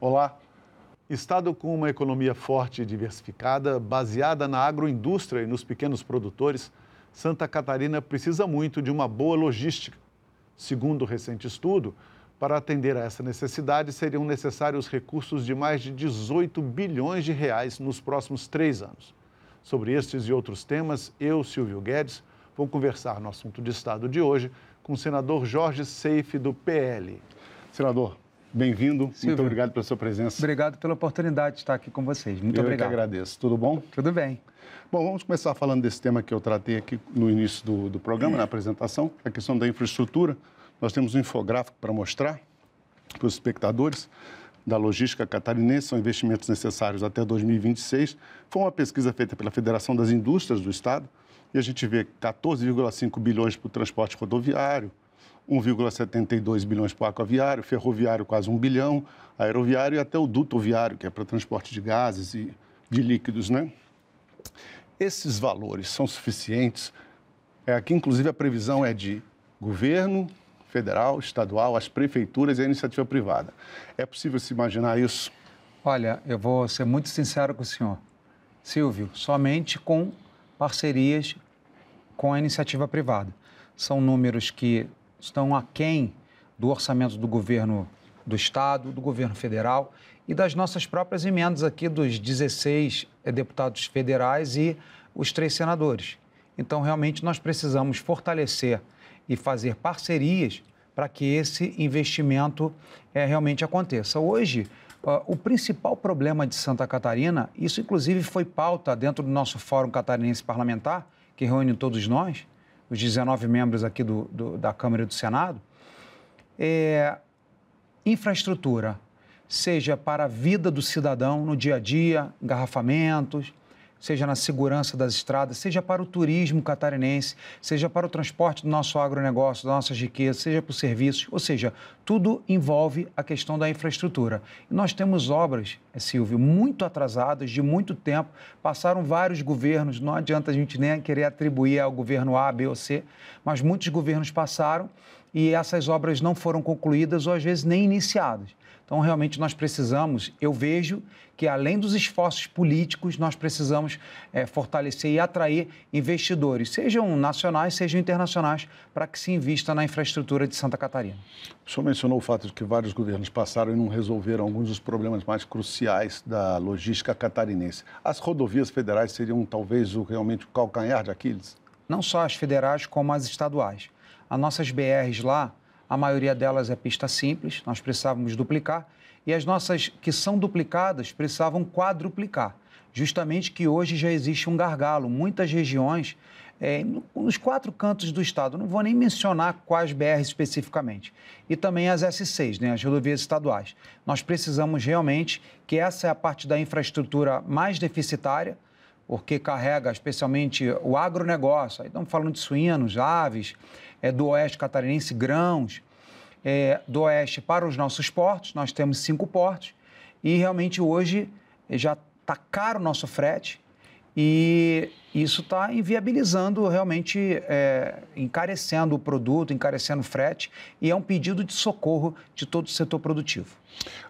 Olá. Estado com uma economia forte e diversificada, baseada na agroindústria e nos pequenos produtores, Santa Catarina precisa muito de uma boa logística. Segundo o recente estudo, para atender a essa necessidade, seriam necessários recursos de mais de 18 bilhões de reais nos próximos três anos. Sobre estes e outros temas, eu, Silvio Guedes, vou conversar no assunto de Estado de hoje com o senador Jorge Seife, do PL. Senador, bem-vindo. Muito obrigado pela sua presença. Obrigado pela oportunidade de estar aqui com vocês. Muito eu obrigado. Eu que agradeço. Tudo bom? Tudo bem. Bom, vamos começar falando desse tema que eu tratei aqui no início do, do programa, na apresentação, a questão da infraestrutura. Nós temos um infográfico para mostrar para os espectadores da logística catarinense, são investimentos necessários até 2026. Foi uma pesquisa feita pela Federação das Indústrias do Estado e a gente vê 14,5 bilhões para o transporte rodoviário, 1,72 bilhões para o aquaviário, ferroviário quase 1 bilhão, aeroviário e até o duto viário, que é para transporte de gases e de líquidos, né? Esses valores são suficientes? É, aqui, inclusive, a previsão é de governo federal, estadual, as prefeituras e a iniciativa privada. É possível se imaginar isso? Olha, eu vou ser muito sincero com o senhor. Silvio, somente com parcerias com a iniciativa privada. São números que estão aquém do orçamento do governo do Estado, do governo federal e das nossas próprias emendas aqui dos 16 eh, deputados federais e os três senadores. Então, realmente, nós precisamos fortalecer e fazer parcerias para que esse investimento é, realmente aconteça. Hoje, o principal problema de Santa Catarina, isso inclusive foi pauta dentro do nosso Fórum Catarinense Parlamentar, que reúne todos nós, os 19 membros aqui do, do, da Câmara e do Senado, é infraestrutura, seja para a vida do cidadão no dia a dia, engarrafamentos, seja na segurança das estradas, seja para o turismo catarinense, seja para o transporte do nosso agronegócio, das nossas riquezas, seja para os serviços, ou seja, tudo envolve a questão da infraestrutura. E nós temos obras, eh, Silvio, muito atrasadas, de muito tempo, passaram vários governos, não adianta a gente nem querer atribuir ao governo A, B ou C, mas muitos governos passaram e essas obras não foram concluídas ou às vezes nem iniciadas. Então, realmente, nós precisamos, eu vejo que além dos esforços políticos, nós precisamos é, fortalecer e atrair investidores, sejam nacionais, sejam internacionais, para que se invista na infraestrutura de Santa Catarina. O senhor mencionou o fato de que vários governos passaram e não resolveram alguns dos problemas mais cruciais da logística catarinense. As rodovias federais seriam talvez o, realmente o calcanhar de Aquiles? Não só as federais, como as estaduais. As nossas BRs lá, a maioria delas é pista simples, nós precisávamos duplicar, e as nossas que são duplicadas precisavam quadruplicar. Justamente que hoje já existe um gargalo. Muitas regiões, é, nos quatro cantos do estado, não vou nem mencionar quais BRs especificamente, e também as S6, né, as rodovias estaduais. Nós precisamos realmente que essa é a parte da infraestrutura mais deficitária, porque carrega especialmente o agronegócio. Aí estamos falando de suínos, aves, é, do oeste catarinense, grãos, é, do oeste para os nossos portos, nós temos cinco portos, e realmente hoje já está caro o nosso frete, e isso está inviabilizando realmente, é, encarecendo o produto, encarecendo o frete, e é um pedido de socorro de todo o setor produtivo.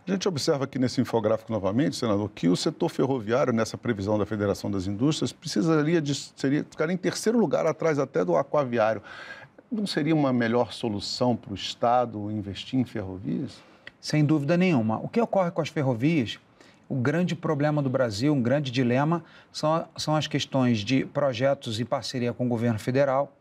A gente observa aqui nesse infográfico novamente, senador, que o setor ferroviário, nessa previsão da Federação das Indústrias, precisaria de seria, ficar em terceiro lugar, atrás até do aquaviário. Não seria uma melhor solução para o Estado investir em ferrovias? Sem dúvida nenhuma. O que ocorre com as ferrovias, o grande problema do Brasil, um grande dilema, são, são as questões de projetos e parceria com o governo federal,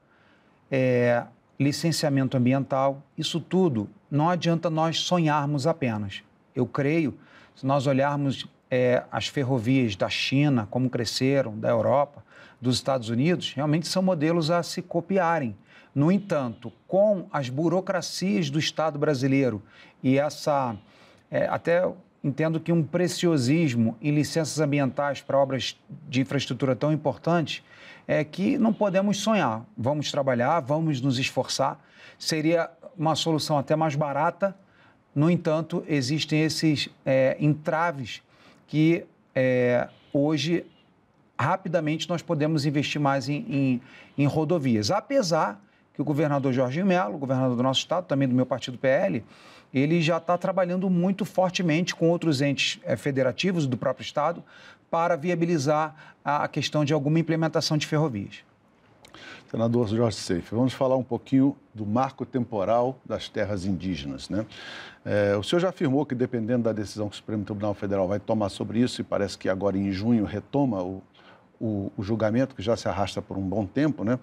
é, licenciamento ambiental. Isso tudo não adianta nós sonharmos apenas. Eu creio, se nós olharmos é, as ferrovias da China, como cresceram, da Europa, dos Estados Unidos, realmente são modelos a se copiarem. No entanto, com as burocracias do Estado brasileiro e essa, é, até entendo que um preciosismo em licenças ambientais para obras de infraestrutura tão importantes, é que não podemos sonhar. Vamos trabalhar, vamos nos esforçar. Seria uma solução até mais barata. No entanto, existem esses é, entraves que é, hoje rapidamente nós podemos investir mais em, em, em rodovias. Apesar que o governador Jorginho Melo, governador do nosso estado, também do meu partido PL, ele já está trabalhando muito fortemente com outros entes é, federativos do próprio estado para viabilizar a questão de alguma implementação de ferrovias. Senador Jorge Seife, vamos falar um pouquinho do marco temporal das terras indígenas. Né? É, o senhor já afirmou que, dependendo da decisão que o Supremo Tribunal Federal vai tomar sobre isso, e parece que agora em junho retoma o, o, o julgamento, que já se arrasta por um bom tempo, né?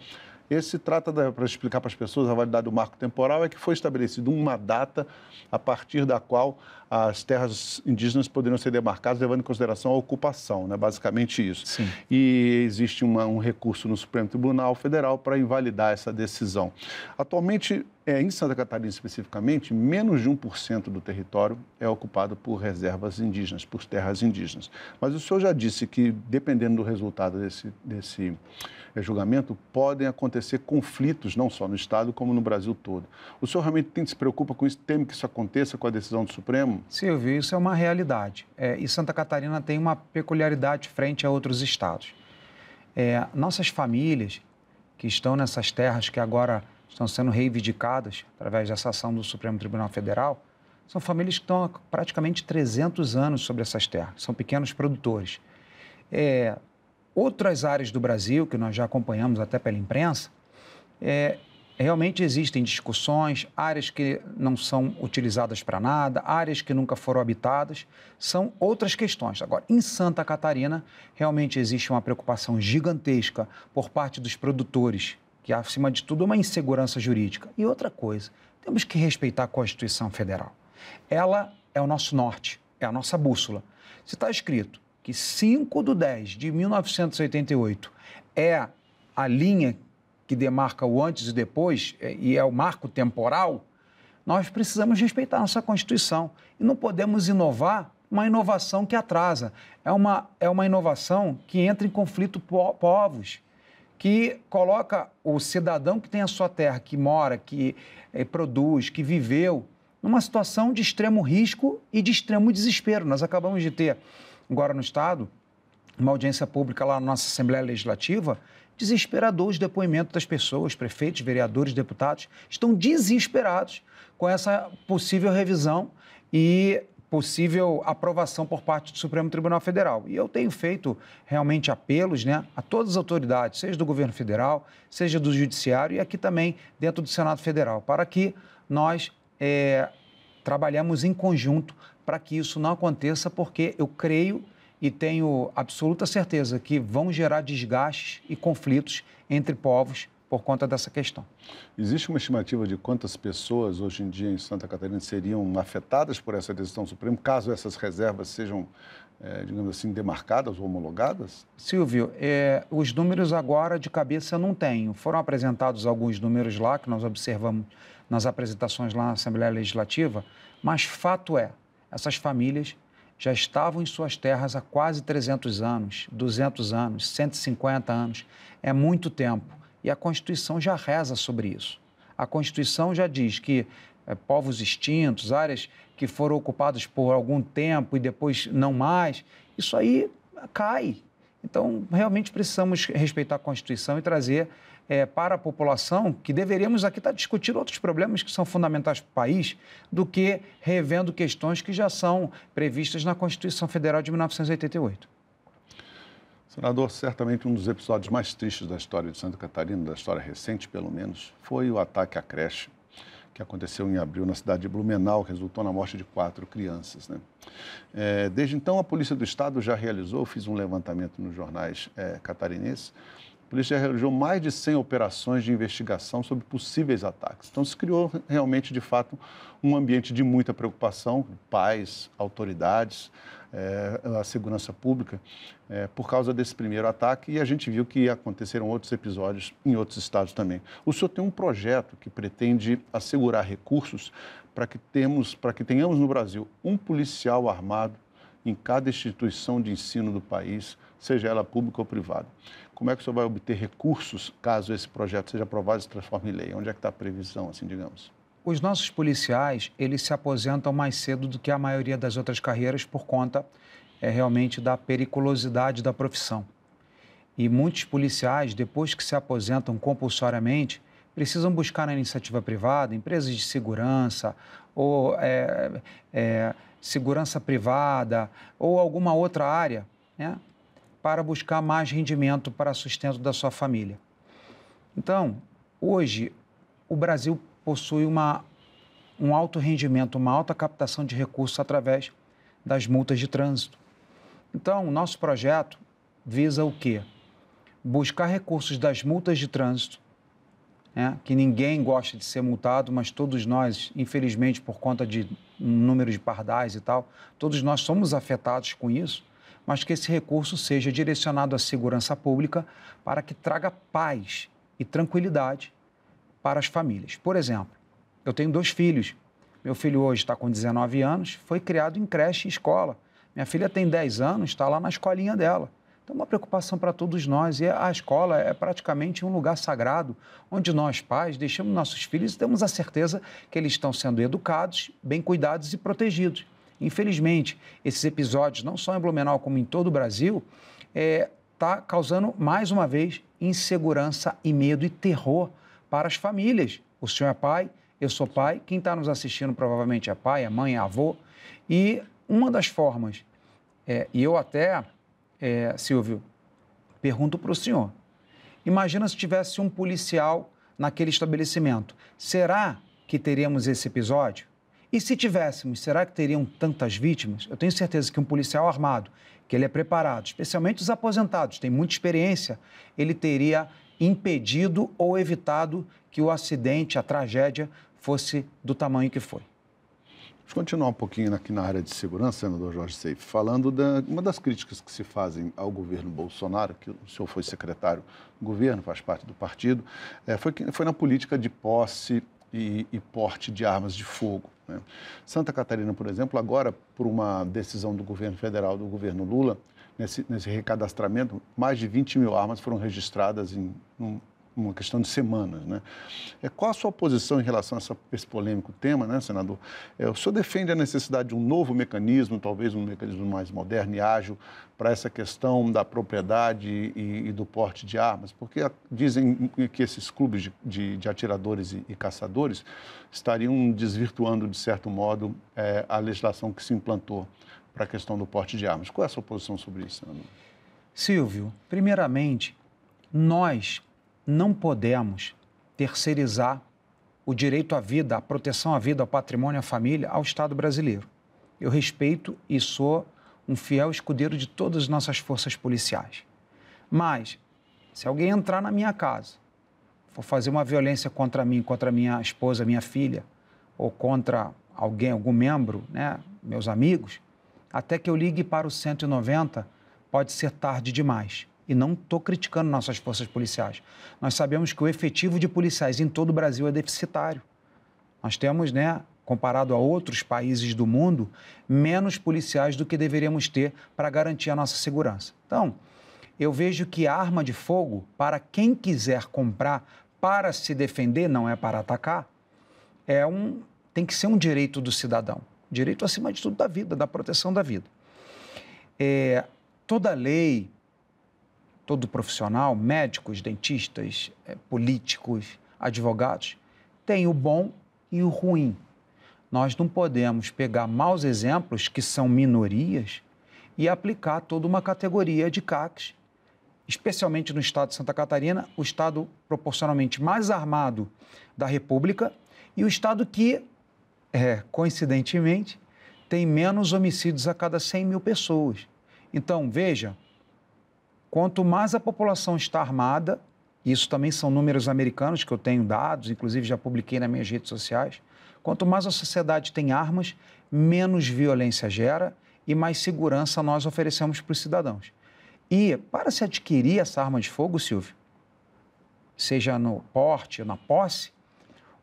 Esse trata, para explicar para as pessoas, a validade do marco temporal é que foi estabelecido uma data a partir da qual as terras indígenas poderiam ser demarcadas, levando em consideração a ocupação, né? basicamente isso. Sim. E existe uma, um recurso no Supremo Tribunal Federal para invalidar essa decisão. Atualmente, é, em Santa Catarina especificamente, menos de 1% do território é ocupado por reservas indígenas, por terras indígenas. Mas o senhor já disse que, dependendo do resultado desse, desse é, julgamento, podem acontecer conflitos, não só no Estado, como no Brasil todo. O senhor realmente tem, se preocupa com isso, teme que isso aconteça com a decisão do Supremo? Silvio, isso é uma realidade. É, e Santa Catarina tem uma peculiaridade frente a outros estados. É, nossas famílias que estão nessas terras que agora estão sendo reivindicadas através dessa ação do Supremo Tribunal Federal, são famílias que estão há praticamente 300 anos sobre essas terras, são pequenos produtores. É, outras áreas do Brasil, que nós já acompanhamos até pela imprensa, é, realmente existem discussões, áreas que não são utilizadas para nada, áreas que nunca foram habitadas, são outras questões. Agora, em Santa Catarina, realmente existe uma preocupação gigantesca por parte dos produtores, que acima de tudo é uma insegurança jurídica. E outra coisa, temos que respeitar a Constituição Federal. Ela é o nosso norte, é a nossa bússola. Se está escrito que 5 de 10 de 1988 é a linha que demarca o antes e depois, é, e é o marco temporal, nós precisamos respeitar a nossa Constituição. E não podemos inovar uma inovação que atrasa. É uma, é uma inovação que entra em conflito po povos, que coloca o cidadão que tem a sua terra, que mora, que é, produz, que viveu, numa situação de extremo risco e de extremo desespero. Nós acabamos de ter agora no Estado, uma audiência pública lá na nossa Assembleia Legislativa, desesperador os depoimentos das pessoas, prefeitos, vereadores, deputados, estão desesperados com essa possível revisão e possível aprovação por parte do Supremo Tribunal Federal. E eu tenho feito realmente apelos né, a todas as autoridades, seja do governo federal, seja do judiciário e aqui também dentro do Senado Federal, para que nós é, trabalhemos em conjunto para que isso não aconteça, porque eu creio e tenho absoluta certeza que vão gerar desgastes e conflitos entre povos por conta dessa questão. Existe uma estimativa de quantas pessoas hoje em dia em Santa Catarina seriam afetadas por essa decisão suprema, caso essas reservas sejam, é, digamos assim, demarcadas ou homologadas? Silvio, é, os números agora de cabeça eu não tenho. Foram apresentados alguns números lá que nós observamos nas apresentações lá na Assembleia Legislativa, mas fato é, essas famílias já estavam em suas terras há quase 300 anos, 200 anos, 150 anos. É muito tempo. E a Constituição já reza sobre isso. A Constituição já diz que é, povos extintos, áreas que foram ocupadas por algum tempo e depois não mais, isso aí cai. Então, realmente precisamos respeitar a Constituição e trazer é, para a população que deveríamos aqui estar discutindo outros problemas que são fundamentais para o país do que revendo questões que já são previstas na Constituição Federal de 1988. Senador, certamente um dos episódios mais tristes da história de Santa Catarina, da história recente pelo menos, foi o ataque à creche que aconteceu em abril na cidade de Blumenau, resultou na morte de quatro crianças. Né? É, desde então, a Polícia do Estado já realizou, fiz um levantamento nos jornais é, catarinenses, polícia realizou mais de 100 operações de investigação sobre possíveis ataques. Então, se criou realmente, de fato, um ambiente de muita preocupação, pais, autoridades, é, a segurança pública, é, por causa desse primeiro ataque, e a gente viu que aconteceram outros episódios em outros estados também. O senhor tem um projeto que pretende assegurar recursos para que, temos, para que tenhamos no Brasil um policial armado em cada instituição de ensino do país, seja ela pública ou privada. Como é que o senhor vai obter recursos caso esse projeto seja aprovado e se transforme em lei? Onde é que está a previsão, assim, digamos? Os nossos policiais, eles se aposentam mais cedo do que a maioria das outras carreiras por conta é, realmente da periculosidade da profissão. E muitos policiais, depois que se aposentam compulsoriamente, precisam buscar na iniciativa privada, empresas de segurança ou é, é, segurança privada ou alguma outra área, né, para buscar mais rendimento para sustento da sua família. Então, hoje, o Brasil possui uma, um alto rendimento, uma alta captação de recursos através das multas de trânsito. Então, o nosso projeto visa o quê? Buscar recursos das multas de trânsito, né? que ninguém gosta de ser multado, mas todos nós, infelizmente, por conta de um número de pardais e tal, todos nós somos afetados com isso mas que esse recurso seja direcionado à segurança pública para que traga paz e tranquilidade para as famílias. Por exemplo, eu tenho dois filhos. Meu filho hoje está com 19 anos, foi criado em creche e escola. Minha filha tem 10 anos, está lá na escolinha dela. Então, uma preocupação para todos nós. E a escola é praticamente um lugar sagrado, onde nós, pais, deixamos nossos filhos e temos a certeza que eles estão sendo educados, bem cuidados e protegidos. Infelizmente, esses episódios, não só em Blumenau, como em todo o Brasil, está é, tá causando, mais uma vez, insegurança e medo e terror para as famílias. O senhor é pai, eu sou pai, quem está nos assistindo provavelmente é pai, é mãe, é avô. E uma das formas, é, e eu até, é, Silvio, pergunto para o senhor: imagina se tivesse um policial naquele estabelecimento, será que teríamos esse episódio? E se tivéssemos, será que teriam tantas vítimas? Eu tenho certeza que um policial armado, que ele é preparado, especialmente os aposentados, tem muita experiência, ele teria impedido ou evitado que o acidente, a tragédia, fosse do tamanho que foi. Vamos continuar um pouquinho aqui na área de segurança, senador Jorge Seif, falando de uma das críticas que se fazem ao governo Bolsonaro, que o senhor foi secretário do governo, faz parte do partido, é, foi, foi na política de posse e, e porte de armas de fogo. Né? Santa Catarina, por exemplo, agora, por uma decisão do governo federal, do governo Lula, nesse, nesse recadastramento, mais de 20 mil armas foram registradas em um, uma questão de semanas. Né? É, qual a sua posição em relação a essa, esse polêmico tema, né, senador? É, o senhor defende a necessidade de um novo mecanismo, talvez um mecanismo mais moderno e ágil, para essa questão da propriedade e, e, do porte de armas? Porque dizem que esses clubes de, de, de atiradores e, e, caçadores estariam desvirtuando, de certo modo, é, a legislação que se implantou para a questão do porte de armas. Qual é a sua posição sobre isso, senador? Silvio, primeiramente, nós não podemos terceirizar o direito à vida, a proteção à vida, ao patrimônio, à família, ao Estado brasileiro. Eu respeito e sou um fiel escudeiro de todas as nossas forças policiais. Mas, se alguém entrar na minha casa, for fazer uma violência contra mim, contra minha esposa, minha filha, ou contra alguém, algum membro, né, meus amigos, até que eu ligue para o 190, pode ser tarde demais. E não estou criticando nossas forças policiais. Nós sabemos que o efetivo de policiais em todo o Brasil é deficitário. Nós temos, né, comparado a outros países do mundo, menos policiais do que deveríamos ter para garantir a nossa segurança. Então, eu vejo que arma de fogo, para quem quiser comprar para se defender, não é para atacar, é um, tem que ser um direito do cidadão. Direito, acima de tudo, da vida, da proteção da vida. É, toda lei, todo profissional, médicos, dentistas, é, políticos, advogados, tem o bom e o ruim. Nós não podemos pegar maus exemplos, que são minorias, e aplicar toda uma categoria de CACs, especialmente no estado de Santa Catarina, o estado proporcionalmente mais armado da República e o estado que, é, coincidentemente, tem menos homicídios a cada 100 mil pessoas. Então, veja, Quanto mais a população está armada, isso também são números americanos que eu tenho dados, inclusive já publiquei nas minhas redes sociais. Quanto mais a sociedade tem armas, menos violência gera e mais segurança nós oferecemos para os cidadãos. E para se adquirir essa arma de fogo, Silvio, seja no porte ou na posse,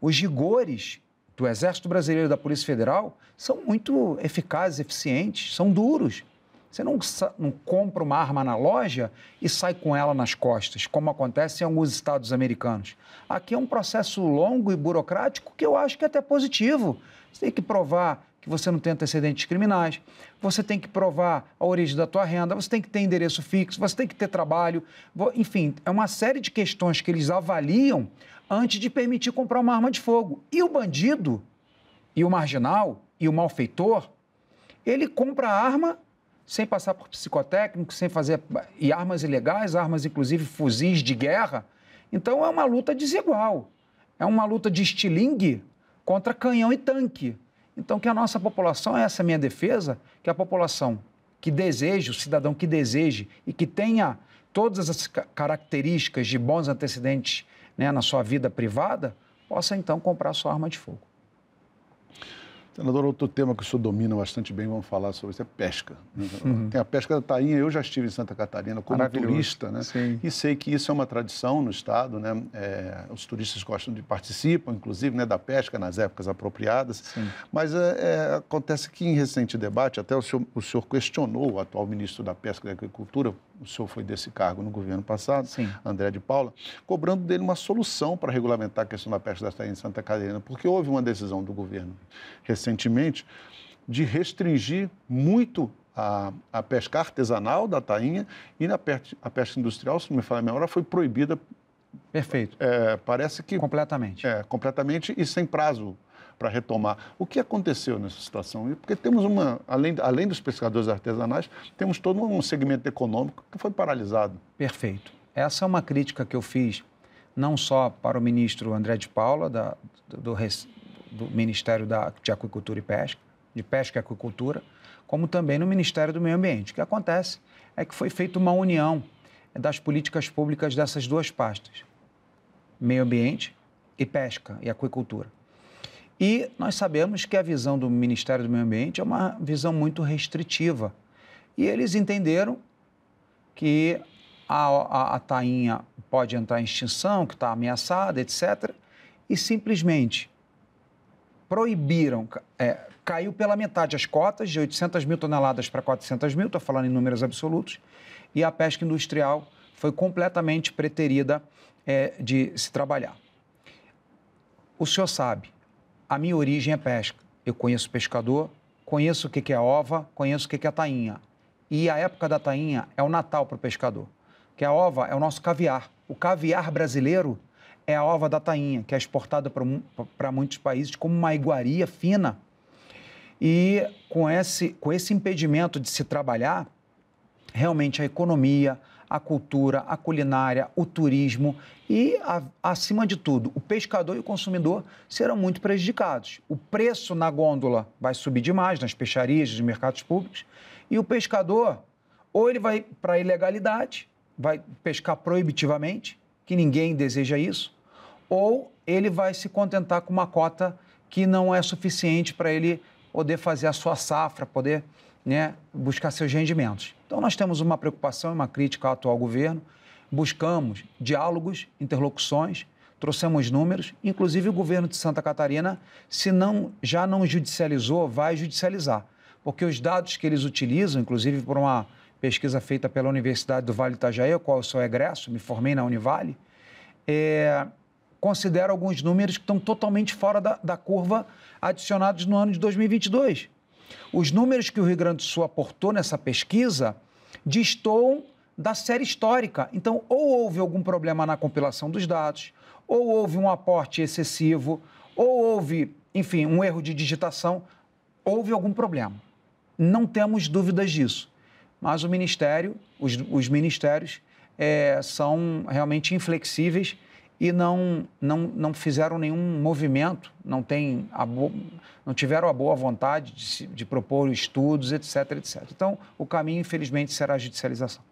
os rigores do Exército Brasileiro e da Polícia Federal são muito eficazes, eficientes, são duros. Você não, não, compra uma arma na loja e sai com ela nas costas, como acontece em alguns estados americanos. Aqui é um processo longo e burocrático que eu acho que é até positivo. Você tem que provar que você não tem antecedentes criminais, você tem que provar a origem da tua renda, você tem que ter endereço fixo, você tem que ter trabalho, enfim, é uma série de questões que eles avaliam antes de permitir comprar uma arma de fogo. E o bandido, e o marginal, e o malfeitor, ele compra a arma sem passar por psicotécnico, sem fazer. e armas ilegais, armas inclusive fuzis de guerra. Então é uma luta desigual. É uma luta de estilingue contra canhão e tanque. Então, que a nossa população, essa é a minha defesa, que a população que deseje, o cidadão que deseje e que tenha todas as características de bons antecedentes né, na sua vida privada, possa então comprar sua arma de fogo. Senador, outro tema que o senhor domina bastante bem, vamos falar sobre isso, é pesca. Uhum. Tem a pesca da tainha, eu já estive em Santa Catarina como turista, né? Sim. E sei que isso é uma tradição no estado, né? É, os turistas gostam de participar, inclusive, né, da pesca nas épocas apropriadas. Sim. Mas é, é, acontece que em recente debate, até o senhor, o senhor questionou o atual ministro da Pesca e da Agricultura, o senhor foi desse cargo no governo passado, Sim. André de Paula, cobrando dele uma solução para regulamentar a questão da pesca da tainha em Santa Catarina, porque houve uma decisão do governo recentemente de restringir muito a, a pesca artesanal da tainha e na pesca, a pesca industrial, se não me falar a memória, foi proibida. Perfeito. É, parece que. Completamente. É, completamente e sem prazo para retomar. O que aconteceu nessa situação? Porque temos uma, além, além dos pescadores artesanais, temos todo um segmento econômico que foi paralisado. Perfeito. Essa é uma crítica que eu fiz não só para o ministro André de Paula, da, do, do Ministério da, de Aquicultura e Pesca, de Pesca e Aquicultura, como também no Ministério do Meio Ambiente. O que acontece é que foi feita uma união das políticas públicas dessas duas pastas, meio ambiente e pesca e aquicultura. E nós sabemos que a visão do Ministério do Meio Ambiente é uma visão muito restritiva. E eles entenderam que a, a, a tainha pode entrar em extinção, que está ameaçada, etc. E simplesmente proibiram, é, caiu pela metade as cotas, de 800 mil toneladas para 400 mil, estou falando em números absolutos, e a pesca industrial foi completamente preterida é, de se trabalhar. O senhor sabe, a minha origem é pesca. Eu conheço pescador, conheço o que é ova, conheço o que é tainha. E a época da tainha é o Natal para o pescador. Que a ova é o nosso caviar. O caviar brasileiro é a ova da tainha, que é exportada para muitos países como uma iguaria fina. E com esse, com esse impedimento de se trabalhar, realmente a economia, a cultura, a culinária, o turismo e, a, acima de tudo, o pescador e o consumidor serão muito prejudicados. O preço na gôndola vai subir demais nas peixarias, nos mercados públicos, e o pescador, ou ele vai para a ilegalidade, vai pescar proibitivamente, que ninguém deseja isso, ou ele vai se contentar com uma cota que não é suficiente para ele poder fazer a sua safra, poder né, buscar seus rendimentos. Então, nós temos uma preocupação e uma crítica ao atual governo, buscamos diálogos, interlocuções, trouxemos números, inclusive o governo de Santa Catarina, se não já não judicializou, vai judicializar, porque os dados que eles utilizam, inclusive por uma pesquisa feita pela Universidade do Vale Itajaí, a qual eu sou egresso, me formei na Univale, é, considera alguns números que estão totalmente fora da, da curva adicionados no ano de 2022. Os números que o Rio Grande do Sul aportou nessa pesquisa destoam da série histórica. Então, ou houve algum problema na compilação dos dados, ou houve um aporte excessivo, ou houve, enfim, um erro de digitação, houve algum problema. Não temos dúvidas disso. Mas o Ministério, os, os ministérios, é, são realmente inflexíveis e não, não, não fizeram nenhum movimento, não, tem bo... não tiveram a boa vontade de, de propor estudos, etc, etc. Então, o caminho, infelizmente, será a judicialização.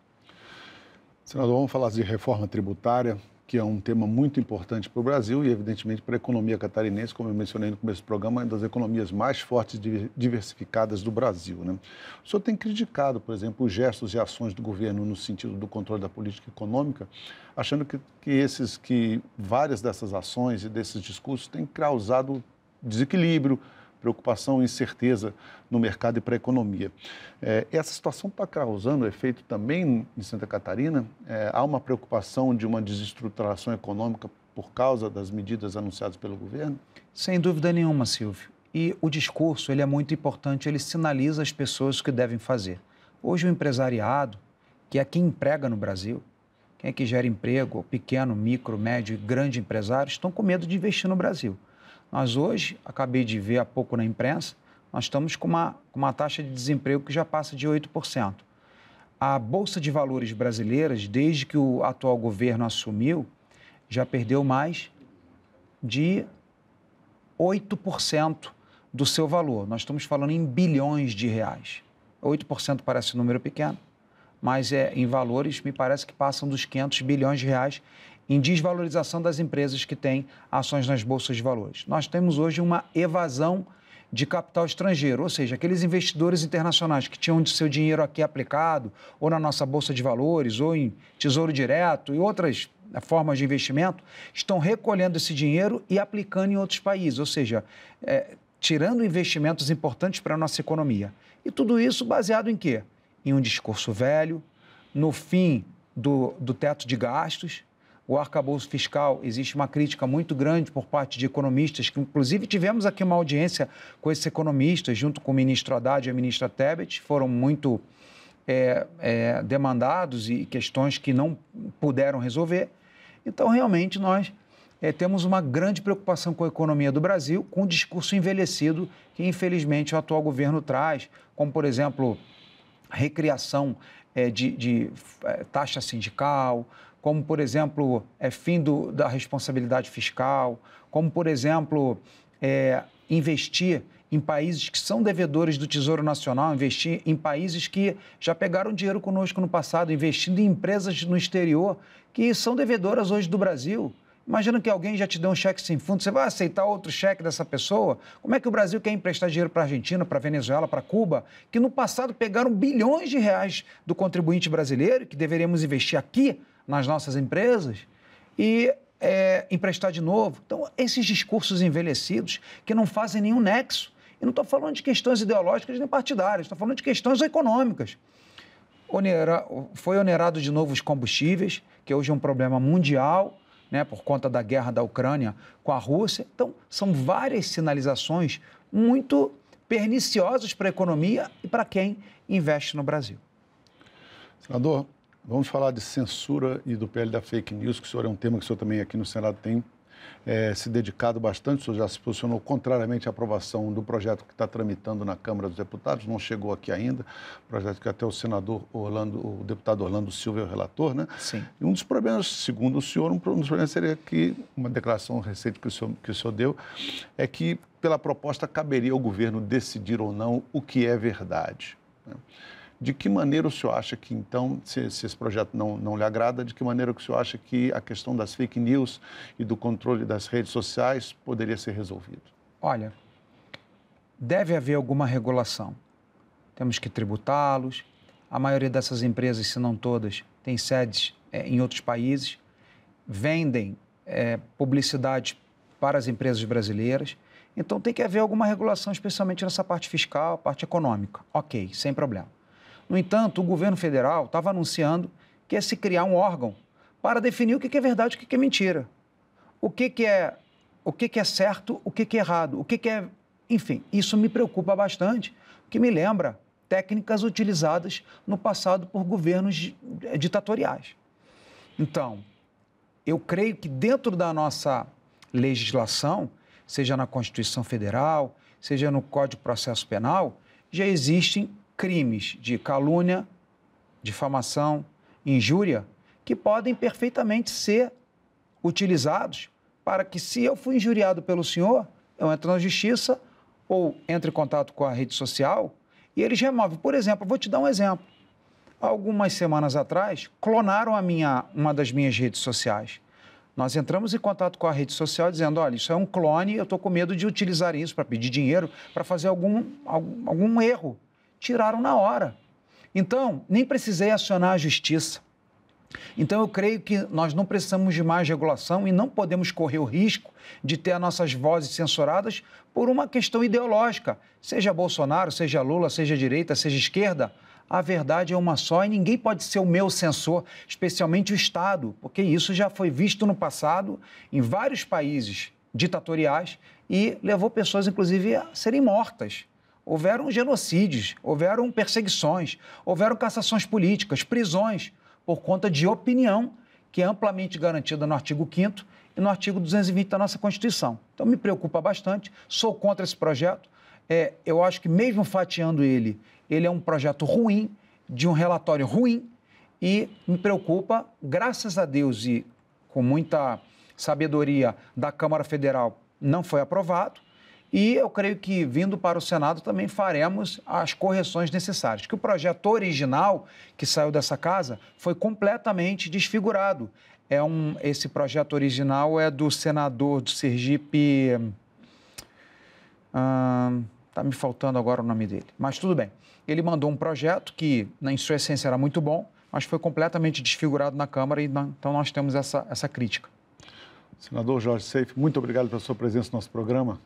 Senador, vamos falar de reforma tributária, que é um tema muito importante para o Brasil e, evidentemente, para a economia catarinense, como eu mencionei no começo do programa, é uma das economias mais fortes e diversificadas do Brasil. Né? O senhor tem criticado, por exemplo, os gestos e ações do governo no sentido do controle da política econômica, achando que, que, esses, que várias dessas ações e desses discursos têm causado desequilíbrio, preocupação e incerteza no mercado e para a economia. É, essa situação está causando efeito também em Santa Catarina? É, há uma preocupação de uma desestruturação econômica por causa das medidas anunciadas pelo governo? Sem dúvida nenhuma, Silvio. E o discurso ele é muito importante, ele sinaliza as pessoas o que devem fazer. Hoje o empresariado, que é quem emprega no Brasil, quem é que gera emprego, pequeno, micro, médio e grande empresário, estão com medo de investir no Brasil. Nós hoje, acabei de ver há pouco na imprensa, nós estamos com uma, com uma taxa de desemprego que já passa de 8%. A Bolsa de Valores brasileiras, desde que o atual governo assumiu, já perdeu mais de 8% do seu valor. Nós estamos falando em bilhões de reais. 8% parece um número pequeno, mas é, em valores me parece que passam dos 500 bilhões de reais em desvalorização das empresas que têm ações nas bolsas de valores. Nós temos hoje uma evasão de capital estrangeiro, ou seja, aqueles investidores internacionais que tinham seu dinheiro aqui aplicado, ou na nossa bolsa de valores, ou em tesouro direto e outras né, formas de investimento, estão recolhendo esse dinheiro e aplicando em outros países, ou seja, é, tirando investimentos importantes para a nossa economia. E tudo isso baseado em quê? Em um discurso velho, no fim do, do teto de gastos, o arcabouço fiscal, existe uma crítica muito grande por parte de economistas, que inclusive tivemos aqui uma audiência com esses economistas, junto com o ministro Haddad e a ministra Tebet, foram muito é, é, demandados e questões que não puderam resolver. Então, realmente, nós é, temos uma grande preocupação com a economia do Brasil, com o discurso envelhecido que, infelizmente, o atual governo traz, como, por exemplo, recriação é, de, de é, taxa sindical, como, por exemplo, é, fim do, da responsabilidade fiscal, como, por exemplo, é, investir em países que são devedores do Tesouro Nacional, investir em países que já pegaram dinheiro conosco no passado, investindo em empresas no exterior que são devedoras hoje do Brasil. Imagina que alguém já te deu um cheque sem fundo, você vai aceitar outro cheque dessa pessoa? Como é que o Brasil quer emprestar dinheiro para a Argentina, para a Venezuela, para Cuba, que no passado pegaram bilhões de reais do contribuinte brasileiro, que deveríamos investir aqui nas nossas empresas e é, emprestar de novo. Então, esses discursos envelhecidos que não fazem nenhum nexo. E não estou falando de questões ideológicas nem partidárias, estou falando de questões econômicas. Onera, foi onerado de novo os combustíveis, que hoje é um problema mundial, né, por conta da guerra da Ucrânia com a Rússia. Então, são várias sinalizações muito perniciosas para a economia e para quem investe no Brasil. Senador, Vamos falar de censura e do PL da fake news, que o senhor é um tema que o senhor também aqui no Senado tem é, se dedicado bastante. O senhor já se posicionou contrariamente à aprovação do projeto que está tramitando na Câmara dos Deputados, não chegou aqui ainda, projeto que até o senador Orlando, o deputado Orlando Silva é o relator, né? Sim. E um dos problemas, segundo o senhor, um dos problemas seria que, uma declaração recente que o senhor, que o senhor deu, é que pela proposta caberia ao governo decidir ou não o que é verdade. Né? De que maneira o senhor acha que, então, se, se, esse projeto não, não lhe agrada, de que maneira o senhor acha que a questão das fake news e do controle das redes sociais poderia ser resolvido? Olha, deve haver alguma regulação. Temos que tributá-los. A maioria dessas empresas, se não todas, tem sedes é, em outros países, vendem é, publicidade para as empresas brasileiras. Então tem que haver alguma regulação, especialmente nessa parte fiscal, parte econômica. Ok, sem problema. No entanto, o governo federal estava anunciando que ia se criar um órgão para definir o que é verdade e o que é mentira. O que é, o que é certo, o que é errado, o que é. Enfim, isso me preocupa bastante, que me lembra técnicas utilizadas no passado por governos ditatoriais. Então, eu creio que dentro da nossa legislação, seja na Constituição Federal, seja no Código de Processo Penal, já existem crimes de calúnia, difamação, injúria, que podem perfeitamente ser utilizados para que, se eu fui injuriado pelo senhor, eu entro na justiça ou entre em contato com a rede social e eles removem. Por exemplo, vou te dar um exemplo. Algumas semanas atrás, clonaram a minha, uma das minhas redes sociais. Nós entramos em contato com a rede social dizendo: olha, isso é um clone, eu estou com medo de utilizar isso para pedir dinheiro, para fazer algum, algum, algum erro tiraram na hora. Então, nem precisei acionar a justiça. Então, eu creio que nós não precisamos de mais regulação e não podemos correr o risco de ter as nossas vozes censuradas por uma questão ideológica. Seja Bolsonaro, seja Lula, seja direita, seja esquerda, a verdade é uma só e ninguém pode ser o meu censor, especialmente o Estado, porque isso já foi visto no passado em vários países ditatoriais e levou pessoas, inclusive, a serem mortas. Houveram genocídios, houveram perseguições, houveram cassações políticas, prisões, por conta de opinião que é amplamente garantida no artigo 5 e no artigo 220 da nossa Constituição. Então, me preocupa bastante, sou contra esse projeto. É, eu acho que, mesmo fatiando ele, ele é um projeto ruim, de um relatório ruim, e me preocupa, graças a Deus e com muita sabedoria da Câmara Federal, não foi aprovado. E eu creio que, vindo para o Senado, também faremos as correções necessárias. Que o projeto original que saiu dessa casa foi completamente desfigurado. É um, esse projeto original é do senador do Sergipe. Está me faltando agora o nome dele, mas tudo bem. Ele mandou um projeto que, em sua essência, era muito bom, mas foi completamente desfigurado na Câmara, e então nós temos essa, essa crítica. Senador Jorge Seif, muito obrigado pela sua presença no nosso programa.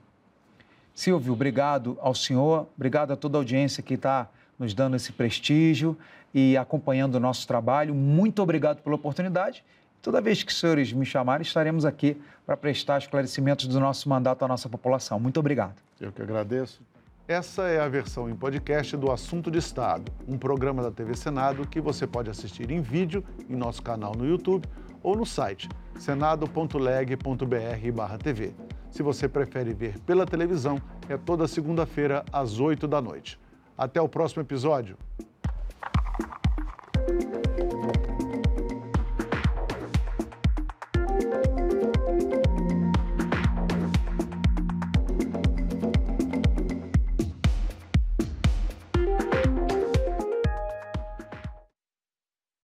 Silvio, obrigado ao senhor, obrigado a toda a audiência que está nos dando esse prestígio e acompanhando o nosso trabalho. Muito obrigado pela oportunidade. Toda vez que os senhores me chamarem, estaremos aqui para prestar esclarecimentos do nosso mandato à nossa população. Muito obrigado. Eu que agradeço. Essa é a versão em podcast do Assunto de Estado, um programa da TV Senado que você pode assistir em vídeo em nosso canal no YouTube ou no site senado.leg.br/tv. Se você prefere ver pela televisão, é toda segunda-feira às 8 da noite. Até o próximo episódio.